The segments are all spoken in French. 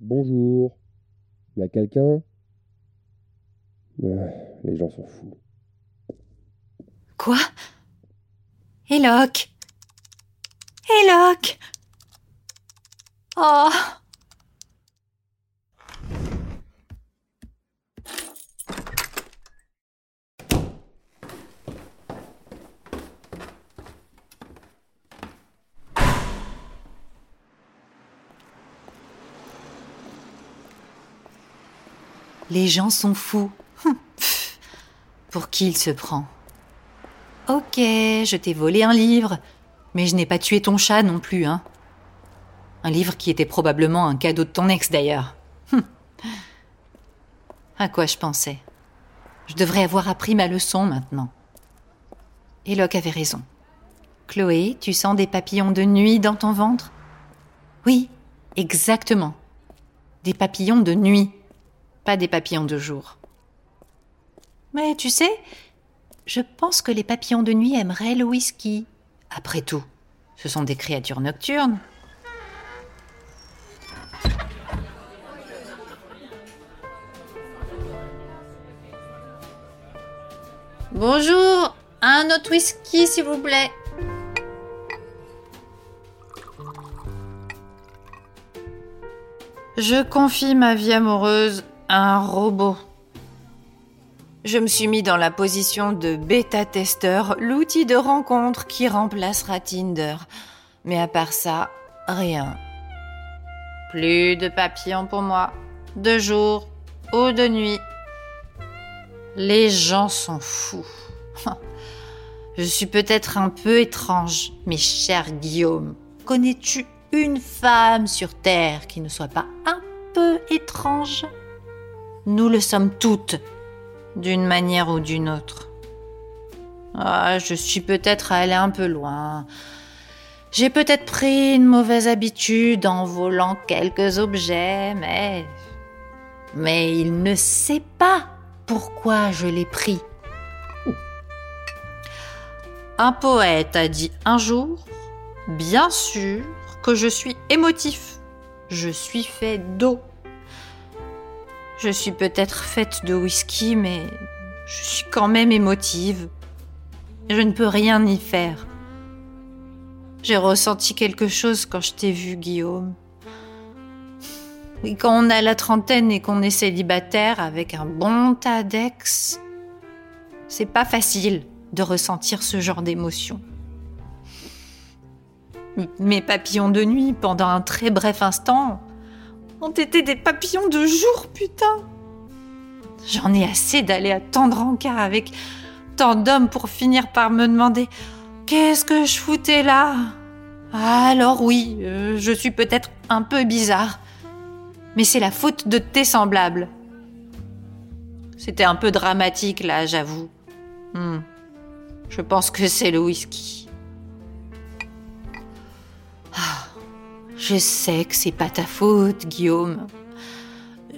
Bonjour. Y a quelqu'un? Ah, Les gens sont fous. Quoi? Eloque Eloque Oh Les gens sont fous. Hum. Pour qui il se prend? Ok, je t'ai volé un livre, mais je n'ai pas tué ton chat non plus, hein. Un livre qui était probablement un cadeau de ton ex d'ailleurs. Hum. À quoi je pensais? Je devrais avoir appris ma leçon maintenant. Eloque avait raison. Chloé, tu sens des papillons de nuit dans ton ventre? Oui, exactement. Des papillons de nuit, pas des papillons de jour. Mais tu sais, je pense que les papillons de nuit aimeraient le whisky. Après tout, ce sont des créatures nocturnes. Bonjour, un autre whisky s'il vous plaît. Je confie ma vie amoureuse un robot. Je me suis mis dans la position de bêta-testeur, l'outil de rencontre qui remplacera Tinder. Mais à part ça, rien. Plus de papillons pour moi, de jour ou de nuit. Les gens sont fous. Je suis peut-être un peu étrange, mais cher Guillaume, connais-tu une femme sur Terre qui ne soit pas un peu étrange? Nous le sommes toutes, d'une manière ou d'une autre. Ah, je suis peut-être allée un peu loin. J'ai peut-être pris une mauvaise habitude en volant quelques objets, mais... Mais il ne sait pas pourquoi je l'ai pris. Un poète a dit un jour, bien sûr, que je suis émotif. Je suis fait d'eau. Je suis peut-être faite de whisky, mais je suis quand même émotive. Je ne peux rien y faire. J'ai ressenti quelque chose quand je t'ai vu, Guillaume. Et quand on a la trentaine et qu'on est célibataire avec un bon tas d'ex, c'est pas facile de ressentir ce genre d'émotion. Mes papillons de nuit, pendant un très bref instant, ont été des papillons de jour, putain. J'en ai assez d'aller attendre en cas avec tant d'hommes pour finir par me demander qu'est-ce que je foutais là? Alors oui, euh, je suis peut-être un peu bizarre, mais c'est la faute de tes semblables. C'était un peu dramatique là, j'avoue. Hmm. Je pense que c'est le whisky. Je sais que c'est pas ta faute, Guillaume.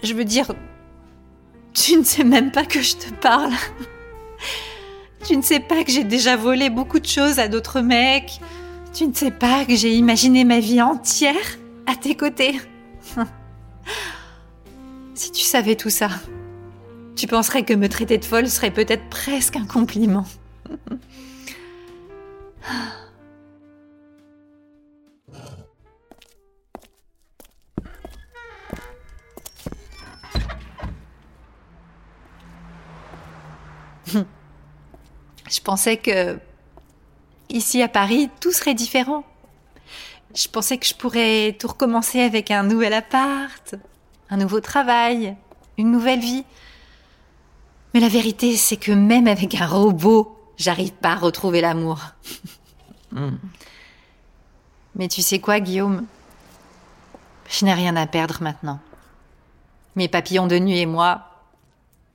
Je veux dire, tu ne sais même pas que je te parle. Tu ne sais pas que j'ai déjà volé beaucoup de choses à d'autres mecs. Tu ne sais pas que j'ai imaginé ma vie entière à tes côtés. si tu savais tout ça, tu penserais que me traiter de folle serait peut-être presque un compliment. Je pensais que ici à Paris, tout serait différent. Je pensais que je pourrais tout recommencer avec un nouvel appart, un nouveau travail, une nouvelle vie. Mais la vérité, c'est que même avec un robot, j'arrive pas à retrouver l'amour. Hmm. Mais tu sais quoi, Guillaume? Je n'ai rien à perdre maintenant. Mes papillons de nuit et moi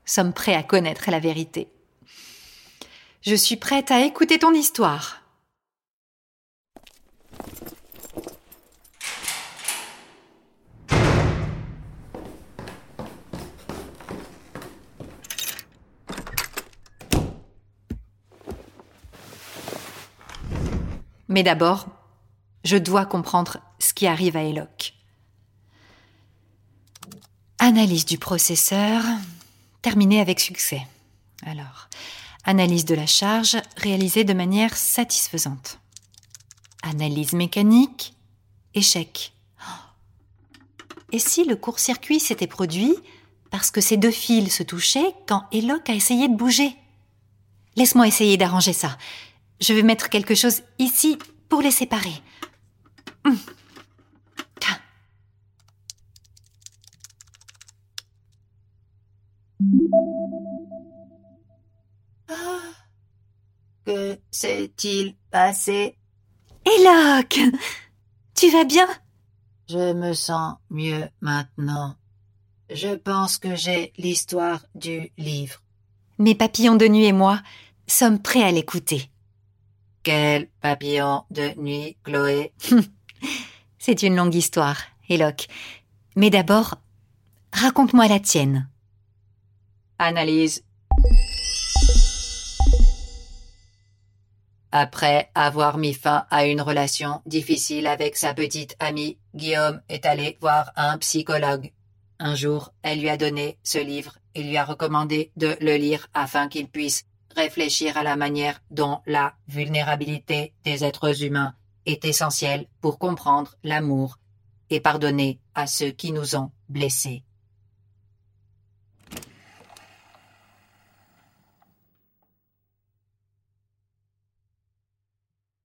sommes prêts à connaître la vérité. Je suis prête à écouter ton histoire. Mais d'abord, je dois comprendre ce qui arrive à Eloque. Analyse du processeur, terminée avec succès. Alors, analyse de la charge réalisée de manière satisfaisante. Analyse mécanique, échec. Et si le court-circuit s'était produit parce que ces deux fils se touchaient quand Eloque a essayé de bouger? Laisse-moi essayer d'arranger ça. Je vais mettre quelque chose ici pour les séparer. Hum. Que s'est-il passé? Eloque Tu vas bien? Je me sens mieux maintenant. Je pense que j'ai l'histoire du livre. Mes papillons de nuit et moi sommes prêts à l'écouter. Quel papillon de nuit, Chloé? C'est une longue histoire, Eloque. Mais d'abord, raconte-moi la tienne. Analyse. Après avoir mis fin à une relation difficile avec sa petite amie, Guillaume est allé voir un psychologue. Un jour, elle lui a donné ce livre et lui a recommandé de le lire afin qu'il puisse réfléchir à la manière dont la vulnérabilité des êtres humains est essentielle pour comprendre l'amour et pardonner à ceux qui nous ont blessés.